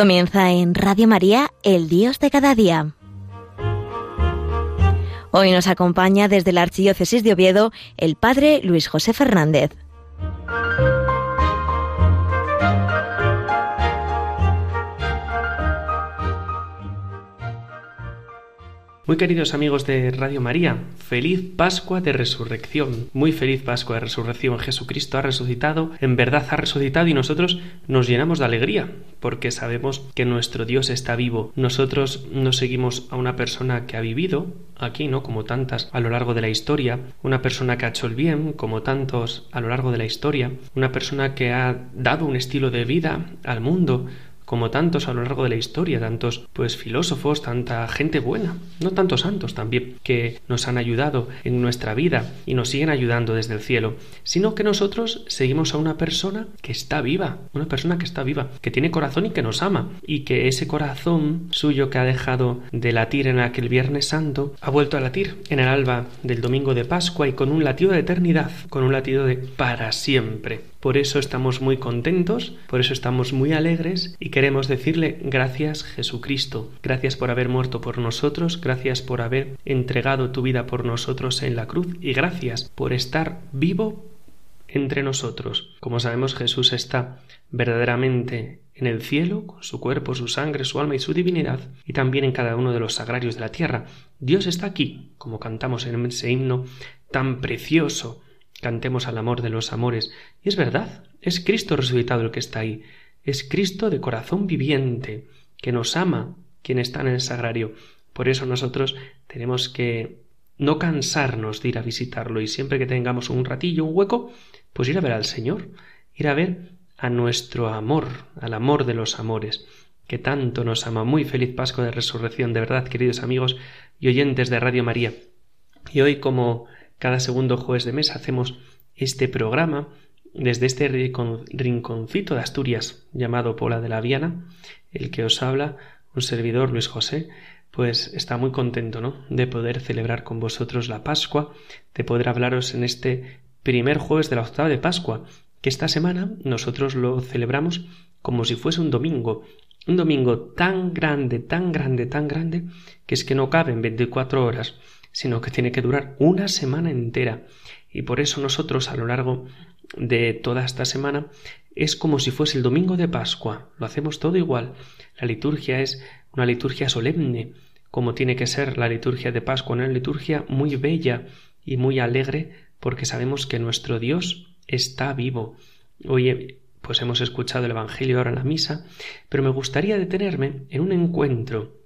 Comienza en Radio María, el Dios de cada día. Hoy nos acompaña desde la Archidiócesis de Oviedo el Padre Luis José Fernández. Muy queridos amigos de Radio María, feliz Pascua de Resurrección, muy feliz Pascua de Resurrección. Jesucristo ha resucitado, en verdad ha resucitado y nosotros nos llenamos de alegría porque sabemos que nuestro Dios está vivo. Nosotros no seguimos a una persona que ha vivido aquí, ¿no? Como tantas a lo largo de la historia, una persona que ha hecho el bien, como tantos a lo largo de la historia, una persona que ha dado un estilo de vida al mundo, como tantos a lo largo de la historia, tantos pues filósofos, tanta gente buena, no tantos santos también, que nos han ayudado en nuestra vida y nos siguen ayudando desde el cielo, sino que nosotros seguimos a una persona que está viva, una persona que está viva, que tiene corazón y que nos ama, y que ese corazón suyo que ha dejado de latir en aquel Viernes Santo, ha vuelto a latir en el alba del domingo de Pascua y con un latido de eternidad, con un latido de para siempre. Por eso estamos muy contentos, por eso estamos muy alegres y queremos decirle gracias Jesucristo, gracias por haber muerto por nosotros, gracias por haber entregado tu vida por nosotros en la cruz y gracias por estar vivo entre nosotros. Como sabemos Jesús está verdaderamente en el cielo, con su cuerpo, su sangre, su alma y su divinidad, y también en cada uno de los sagrarios de la tierra. Dios está aquí, como cantamos en ese himno tan precioso Cantemos al amor de los amores. Y es verdad, es Cristo resucitado el que está ahí. Es Cristo de corazón viviente, que nos ama, quien está en el sagrario. Por eso nosotros tenemos que no cansarnos de ir a visitarlo y siempre que tengamos un ratillo, un hueco, pues ir a ver al Señor, ir a ver a nuestro amor, al amor de los amores, que tanto nos ama. Muy feliz Pascua de Resurrección, de verdad, queridos amigos y oyentes de Radio María. Y hoy, como cada segundo jueves de mes hacemos este programa desde este rinconcito de Asturias llamado Pola de la Viana, el que os habla un servidor Luis José, pues está muy contento, ¿no? De poder celebrar con vosotros la Pascua, de poder hablaros en este primer jueves de la octava de Pascua, que esta semana nosotros lo celebramos como si fuese un domingo, un domingo tan grande, tan grande, tan grande, que es que no cabe en 24 horas sino que tiene que durar una semana entera. Y por eso nosotros a lo largo de toda esta semana es como si fuese el domingo de Pascua. Lo hacemos todo igual. La liturgia es una liturgia solemne, como tiene que ser la liturgia de Pascua, una liturgia muy bella y muy alegre, porque sabemos que nuestro Dios está vivo. Hoy pues hemos escuchado el Evangelio ahora en la misa, pero me gustaría detenerme en un encuentro,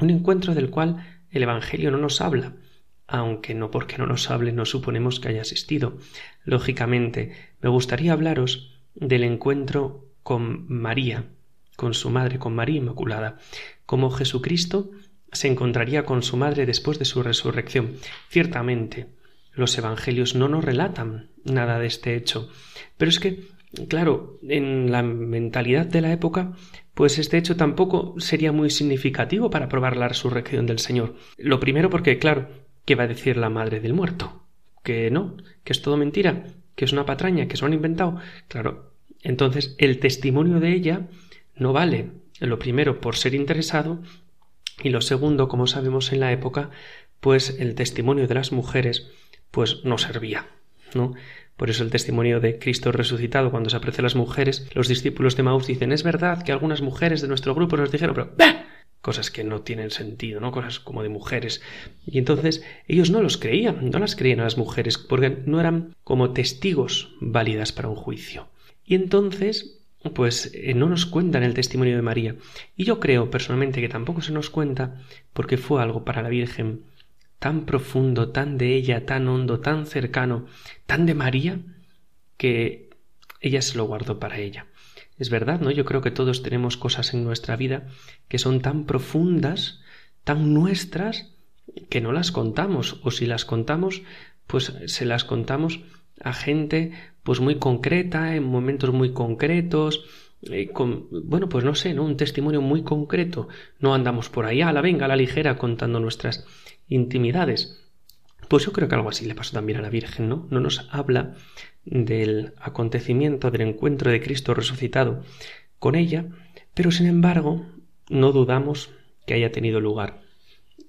un encuentro del cual el Evangelio no nos habla, aunque no porque no nos hable no suponemos que haya asistido. Lógicamente, me gustaría hablaros del encuentro con María, con su madre, con María Inmaculada, cómo Jesucristo se encontraría con su madre después de su resurrección. Ciertamente, los evangelios no nos relatan nada de este hecho, pero es que, claro, en la mentalidad de la época pues este hecho tampoco sería muy significativo para probar la resurrección del Señor. Lo primero porque, claro, ¿qué va a decir la madre del muerto? Que no, que es todo mentira, que es una patraña, que se lo han inventado. Claro, entonces el testimonio de ella no vale. Lo primero, por ser interesado, y lo segundo, como sabemos en la época, pues el testimonio de las mujeres, pues no servía, ¿no? Por eso el testimonio de Cristo resucitado, cuando se aprecia a las mujeres, los discípulos de Maús dicen, es verdad que algunas mujeres de nuestro grupo nos dijeron, pero cosas que no tienen sentido, ¿no? Cosas como de mujeres. Y entonces ellos no los creían, no las creían a las mujeres, porque no eran como testigos válidas para un juicio. Y entonces, pues eh, no nos cuentan el testimonio de María. Y yo creo personalmente que tampoco se nos cuenta porque fue algo para la Virgen tan profundo, tan de ella, tan hondo, tan cercano, tan de María, que ella se lo guardó para ella. Es verdad, ¿no? Yo creo que todos tenemos cosas en nuestra vida que son tan profundas, tan nuestras, que no las contamos, o si las contamos, pues se las contamos a gente pues muy concreta, en momentos muy concretos, eh, con, bueno, pues no sé, ¿no? Un testimonio muy concreto. No andamos por ahí a la venga, a la ligera, contando nuestras intimidades. Pues yo creo que algo así le pasó también a la Virgen, ¿no? No nos habla del acontecimiento del encuentro de Cristo resucitado con ella, Pero sin embargo, no dudamos que haya tenido lugar.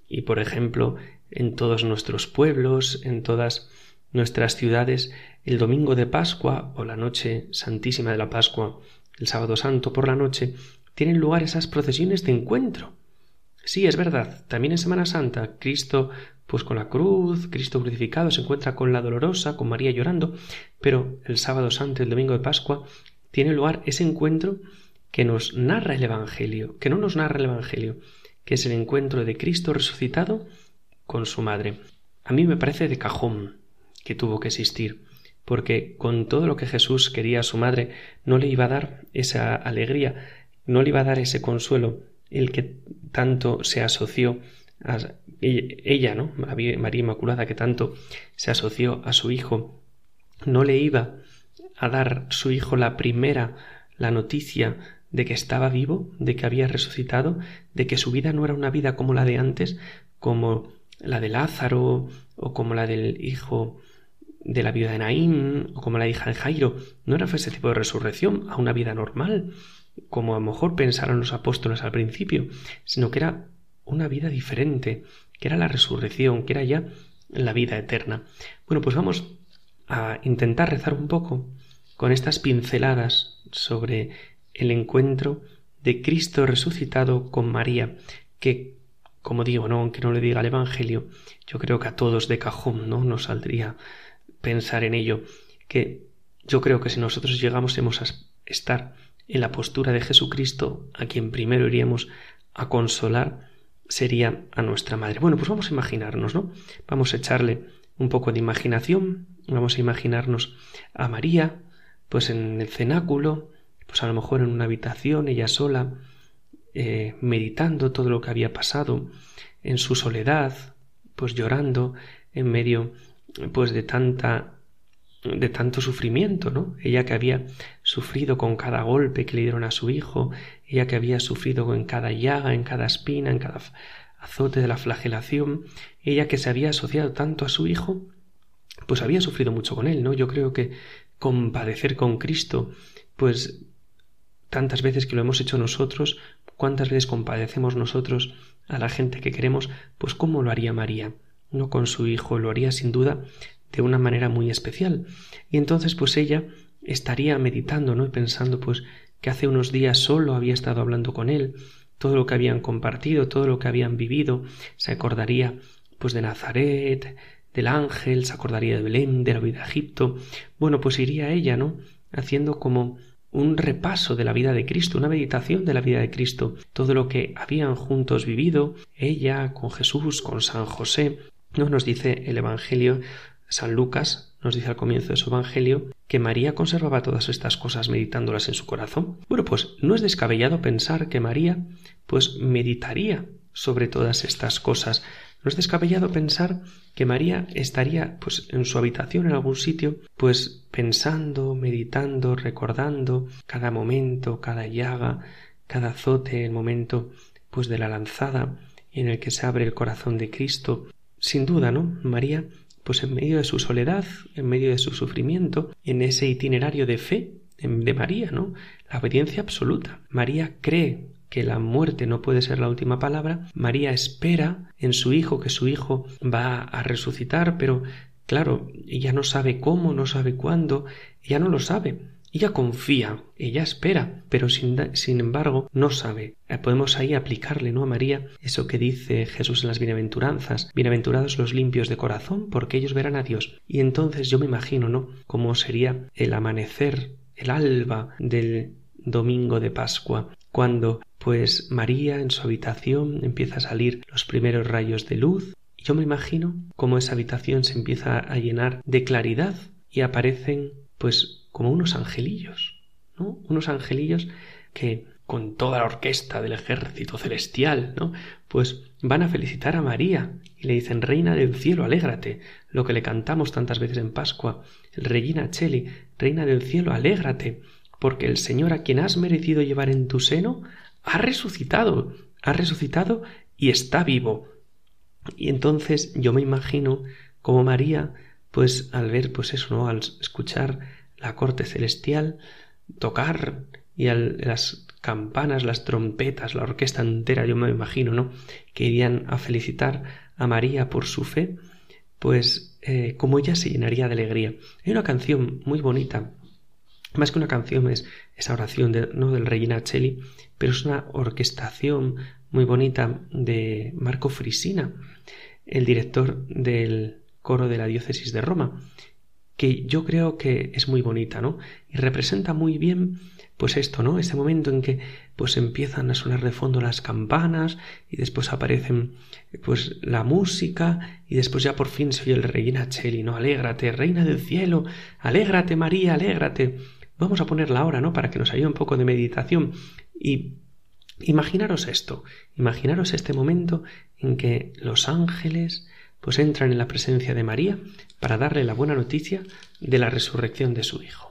Y por ejemplo, en todos nuestros pueblos, en todas nuestras ciudades, el domingo de Pascua o la noche santísima de la Pascua, el sábado santo por la noche, tienen lugar esas procesiones de encuentro. Sí, es verdad, también en Semana Santa, Cristo, pues con la cruz, Cristo crucificado, se encuentra con la dolorosa, con María llorando, pero el sábado santo, el domingo de Pascua, tiene lugar ese encuentro que nos narra el Evangelio, que no nos narra el Evangelio, que es el encuentro de Cristo resucitado con su madre. A mí me parece de cajón que tuvo que existir, porque con todo lo que Jesús quería a su madre, no le iba a dar esa alegría, no le iba a dar ese consuelo, el que tanto se asoció a ella, ¿no? María Inmaculada, que tanto se asoció a su hijo, no le iba a dar su hijo la primera la noticia de que estaba vivo, de que había resucitado, de que su vida no era una vida como la de antes, como la de Lázaro o como la del hijo de la viuda de Naín o como la hija de Jairo. No era ese tipo de resurrección a una vida normal, como a lo mejor pensaron los apóstoles al principio, sino que era una vida diferente, que era la resurrección, que era ya la vida eterna. Bueno, pues vamos a intentar rezar un poco con estas pinceladas sobre el encuentro de Cristo resucitado con María, que, como digo, no, aunque no le diga el Evangelio, yo creo que a todos de cajón no nos saldría pensar en ello, que yo creo que si nosotros llegamos a estar en la postura de Jesucristo, a quien primero iríamos a consolar, sería a nuestra madre. Bueno, pues vamos a imaginarnos, ¿no? Vamos a echarle un poco de imaginación, vamos a imaginarnos a María, pues en el cenáculo, pues a lo mejor en una habitación, ella sola, eh, meditando todo lo que había pasado, en su soledad, pues llorando en medio pues de tanta de tanto sufrimiento, ¿no? Ella que había sufrido con cada golpe que le dieron a su hijo, ella que había sufrido en cada llaga, en cada espina, en cada azote de la flagelación, ella que se había asociado tanto a su hijo, pues había sufrido mucho con él, ¿no? Yo creo que compadecer con Cristo, pues tantas veces que lo hemos hecho nosotros, cuántas veces compadecemos nosotros a la gente que queremos, pues cómo lo haría María, no con su hijo, lo haría sin duda de una manera muy especial. Y entonces pues ella estaría meditando, ¿no? y pensando pues que hace unos días solo había estado hablando con él, todo lo que habían compartido, todo lo que habían vivido, se acordaría pues de Nazaret, del ángel, se acordaría de Belén, de la vida de Egipto. Bueno, pues iría ella, ¿no? haciendo como un repaso de la vida de Cristo, una meditación de la vida de Cristo, todo lo que habían juntos vivido, ella con Jesús, con San José. No nos dice el Evangelio San Lucas nos dice al comienzo de su Evangelio que María conservaba todas estas cosas meditándolas en su corazón. Bueno, pues no es descabellado pensar que María pues meditaría sobre todas estas cosas. No es descabellado pensar que María estaría pues en su habitación en algún sitio pues pensando, meditando, recordando cada momento, cada llaga, cada azote, el momento pues de la lanzada en el que se abre el corazón de Cristo. Sin duda, ¿no? María pues en medio de su soledad, en medio de su sufrimiento, en ese itinerario de fe de María, ¿no? La obediencia absoluta. María cree que la muerte no puede ser la última palabra. María espera en su hijo que su hijo va a resucitar, pero claro, ella no sabe cómo, no sabe cuándo, ella no lo sabe. Ella confía, ella espera, pero sin, sin, embargo no sabe. Eh, podemos ahí aplicarle, ¿no? A María eso que dice Jesús en las bienaventuranzas. Bienaventurados los limpios de corazón, porque ellos verán a Dios. Y entonces yo me imagino, ¿no? Cómo sería el amanecer, el alba del domingo de Pascua, cuando pues María en su habitación empieza a salir los primeros rayos de luz. Yo me imagino cómo esa habitación se empieza a llenar de claridad y aparecen pues como unos angelillos, ¿no? Unos angelillos que con toda la orquesta del ejército celestial, ¿no? Pues van a felicitar a María y le dicen Reina del cielo, alégrate, lo que le cantamos tantas veces en Pascua, Regina Cheli, Reina del cielo, alégrate, porque el Señor a quien has merecido llevar en tu seno ha resucitado, ha resucitado y está vivo. Y entonces yo me imagino como María, pues al ver pues eso, ¿no? Al escuchar la corte celestial, tocar y las campanas, las trompetas, la orquesta entera, yo me imagino, ¿no? Que irían a felicitar a María por su fe, pues eh, como ella se llenaría de alegría. Hay una canción muy bonita, más que una canción es esa oración de, ¿no? del Regina Cheli, pero es una orquestación muy bonita de Marco Frisina, el director del coro de la diócesis de Roma, que yo creo que es muy bonita, ¿no? Y representa muy bien pues esto, ¿no? Ese momento en que pues empiezan a sonar de fondo las campanas y después aparecen pues la música y después ya por fin se oye el Regina Cheli, ¿no? Alégrate, reina del cielo, alégrate María, alégrate. Vamos a ponerla ahora, ¿no? Para que nos ayude un poco de meditación y imaginaros esto, imaginaros este momento en que los ángeles pues entran en la presencia de María para darle la buena noticia de la resurrección de su hijo.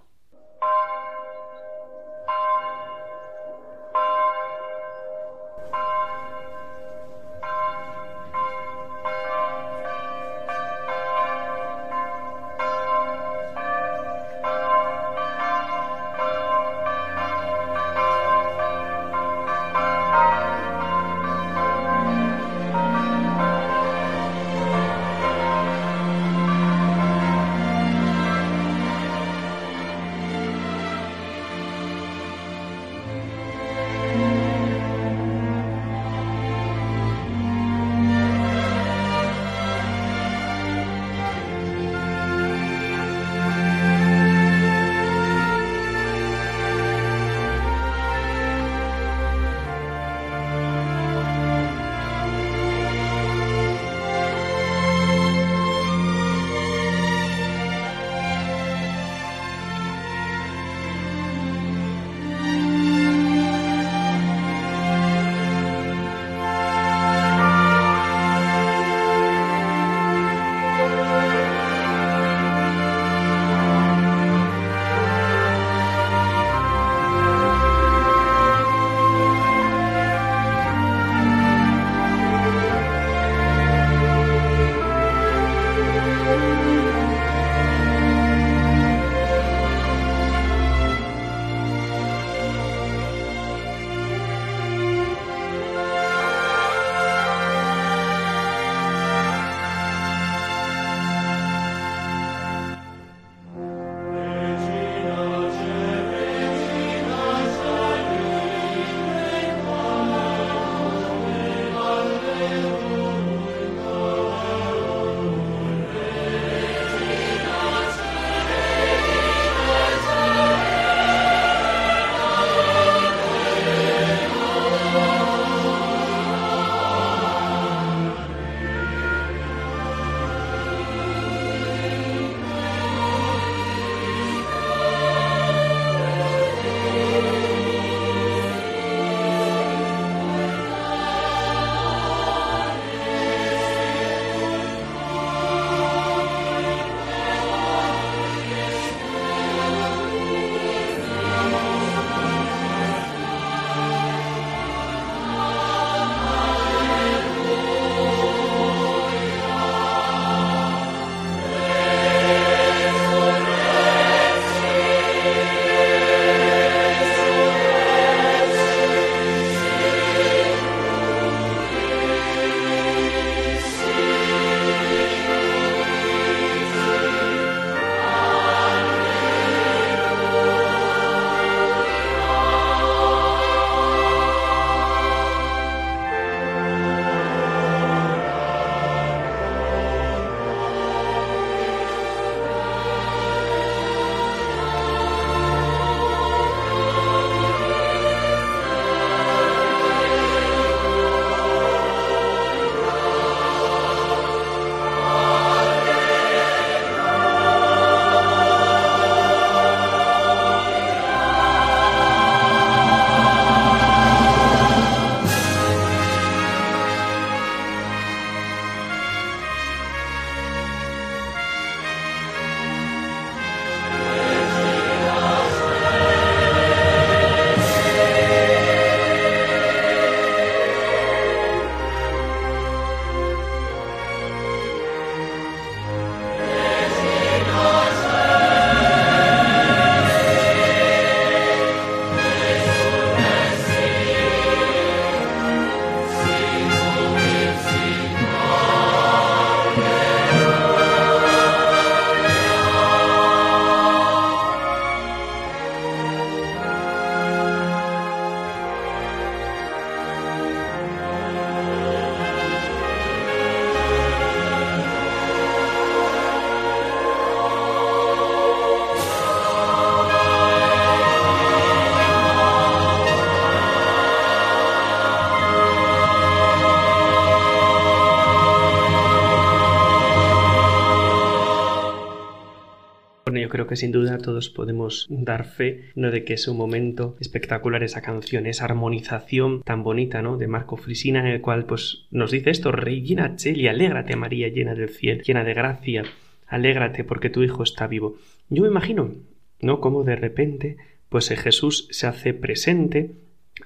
Bueno, yo creo que sin duda todos podemos dar fe ¿no? de que es un momento espectacular esa canción, esa armonización tan bonita, ¿no? De Marco Frisina, en el cual pues nos dice esto, Reina Cheli, alégrate María llena del cielo, llena de gracia, alégrate porque tu hijo está vivo. Yo me imagino, ¿no? Como de repente, pues Jesús se hace presente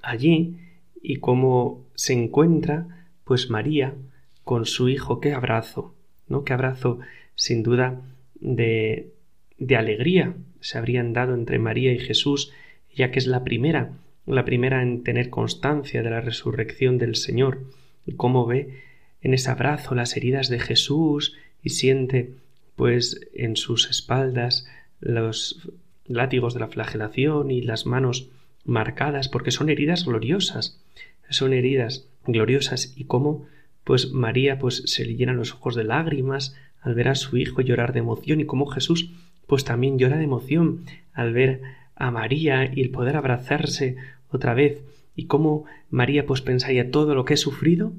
allí y cómo se encuentra, pues María con su hijo, qué abrazo, ¿no? Qué abrazo, sin duda, de, de alegría se habrían dado entre María y Jesús, ya que es la primera, la primera en tener constancia de la resurrección del Señor, y cómo ve en ese abrazo las heridas de Jesús y siente pues en sus espaldas los látigos de la flagelación y las manos marcadas porque son heridas gloriosas son heridas gloriosas. Y cómo pues María pues se le llenan los ojos de lágrimas al ver a su hijo llorar de emoción y cómo Jesús pues también llora de emoción al ver a María y el poder abrazarse otra vez y cómo María pues pensaría todo lo que he sufrido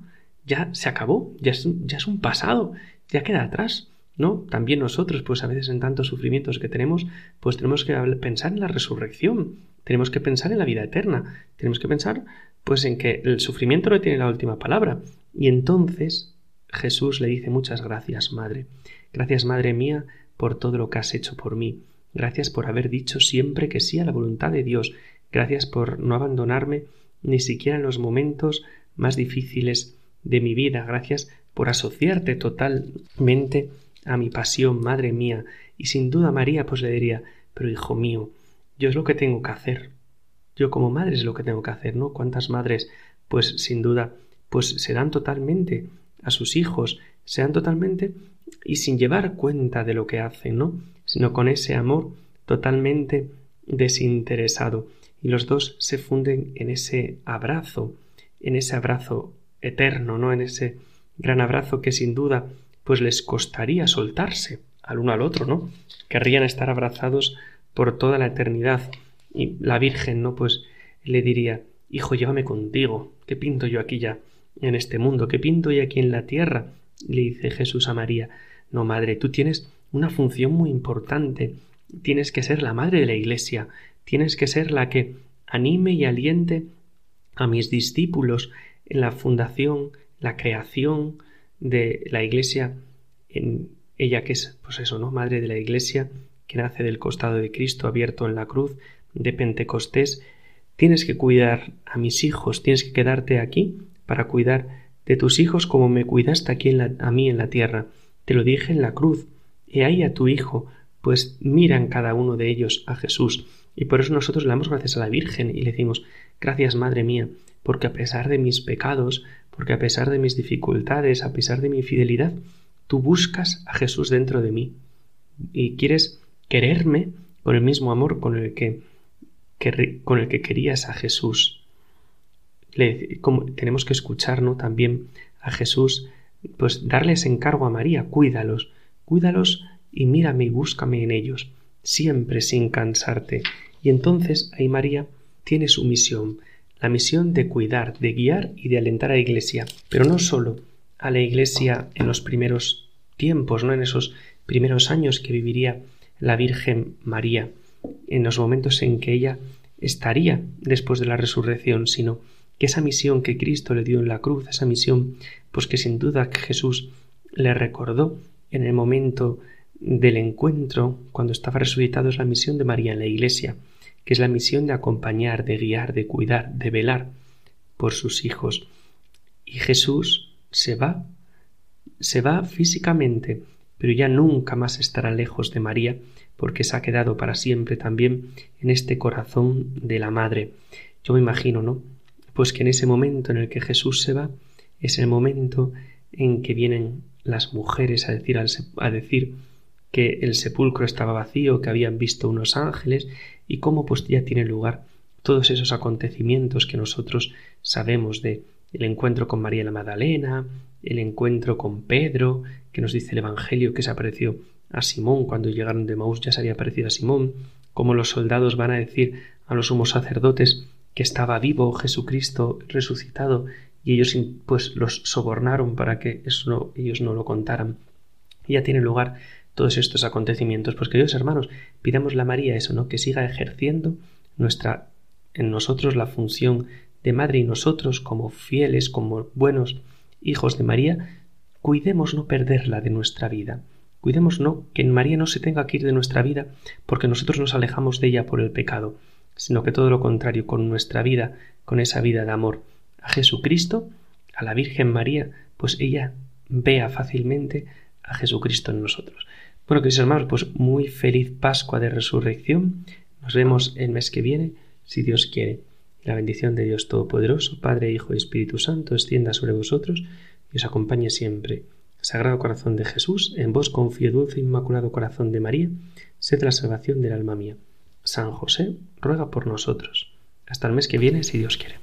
ya se acabó, ya es, ya es un pasado, ya queda atrás. ¿no? También nosotros, pues a veces en tantos sufrimientos que tenemos, pues tenemos que pensar en la resurrección, tenemos que pensar en la vida eterna, tenemos que pensar, pues en que el sufrimiento no tiene la última palabra. Y entonces Jesús le dice muchas gracias, Madre. Gracias, Madre mía, por todo lo que has hecho por mí. Gracias por haber dicho siempre que sí a la voluntad de Dios. Gracias por no abandonarme ni siquiera en los momentos más difíciles de mi vida. Gracias por asociarte totalmente a mi pasión, madre mía, y sin duda María pues le diría, pero hijo mío, yo es lo que tengo que hacer. Yo como madre es lo que tengo que hacer, ¿no? ¿Cuántas madres pues sin duda pues se dan totalmente a sus hijos, se dan totalmente y sin llevar cuenta de lo que hacen, ¿no? Sino con ese amor totalmente desinteresado. Y los dos se funden en ese abrazo, en ese abrazo eterno, ¿no? En ese gran abrazo que sin duda pues les costaría soltarse al uno al otro, ¿no? Querrían estar abrazados por toda la eternidad. Y la Virgen, ¿no? Pues le diría, Hijo, llévame contigo. ¿Qué pinto yo aquí ya en este mundo? ¿Qué pinto yo aquí en la tierra? Le dice Jesús a María, No, madre, tú tienes una función muy importante. Tienes que ser la madre de la Iglesia. Tienes que ser la que anime y aliente a mis discípulos en la fundación, la creación, de la Iglesia, en ella que es, pues eso, ¿no? Madre de la Iglesia, que nace del costado de Cristo abierto en la cruz de Pentecostés, tienes que cuidar a mis hijos, tienes que quedarte aquí para cuidar de tus hijos como me cuidaste aquí a mí en la tierra. Te lo dije en la cruz. He ahí a tu hijo, pues miran cada uno de ellos a Jesús. Y por eso nosotros le damos gracias a la Virgen y le decimos, gracias Madre mía, porque a pesar de mis pecados, porque a pesar de mis dificultades, a pesar de mi fidelidad, tú buscas a Jesús dentro de mí y quieres quererme con el mismo amor con el que, con el que querías a Jesús. Tenemos que escuchar también a Jesús, pues darles encargo a María, cuídalos, cuídalos y mírame y búscame en ellos, siempre sin cansarte. Y entonces ahí María tiene su misión, la misión de cuidar, de guiar y de alentar a la Iglesia, pero no solo a la Iglesia en los primeros tiempos, no en esos primeros años que viviría la Virgen María, en los momentos en que ella estaría después de la resurrección, sino que esa misión que Cristo le dio en la cruz, esa misión, pues que sin duda Jesús le recordó en el momento del encuentro, cuando estaba resucitado, es la misión de María en la Iglesia, que es la misión de acompañar, de guiar, de cuidar, de velar por sus hijos. Y Jesús se va, se va físicamente, pero ya nunca más estará lejos de María, porque se ha quedado para siempre también en este corazón de la Madre. Yo me imagino, ¿no? Pues que en ese momento en el que Jesús se va, es el momento en que vienen las mujeres a decir, a decir que el sepulcro estaba vacío, que habían visto unos ángeles y cómo pues ya tiene lugar todos esos acontecimientos que nosotros sabemos de el encuentro con María la Magdalena, el encuentro con Pedro, que nos dice el Evangelio que se apareció a Simón cuando llegaron de Maús ya se había aparecido a Simón, cómo los soldados van a decir a los sumos sacerdotes que estaba vivo Jesucristo resucitado y ellos pues los sobornaron para que eso ellos no lo contaran. ya tiene lugar todos estos acontecimientos. Pues queridos hermanos, pidamos a María eso, ¿no? Que siga ejerciendo nuestra en nosotros la función de madre y nosotros como fieles, como buenos hijos de María, cuidemos no perderla de nuestra vida. Cuidemos no que en María no se tenga que ir de nuestra vida porque nosotros nos alejamos de ella por el pecado, sino que todo lo contrario, con nuestra vida, con esa vida de amor a Jesucristo, a la Virgen María, pues ella vea fácilmente a Jesucristo en nosotros. Bueno, queridos hermanos, pues muy feliz Pascua de Resurrección. Nos vemos el mes que viene, si Dios quiere. La bendición de Dios Todopoderoso, Padre, Hijo y Espíritu Santo, extienda sobre vosotros y os acompañe siempre. Sagrado Corazón de Jesús, en vos confío, dulce e inmaculado Corazón de María, sed la salvación del alma mía. San José, ruega por nosotros. Hasta el mes que viene, si Dios quiere.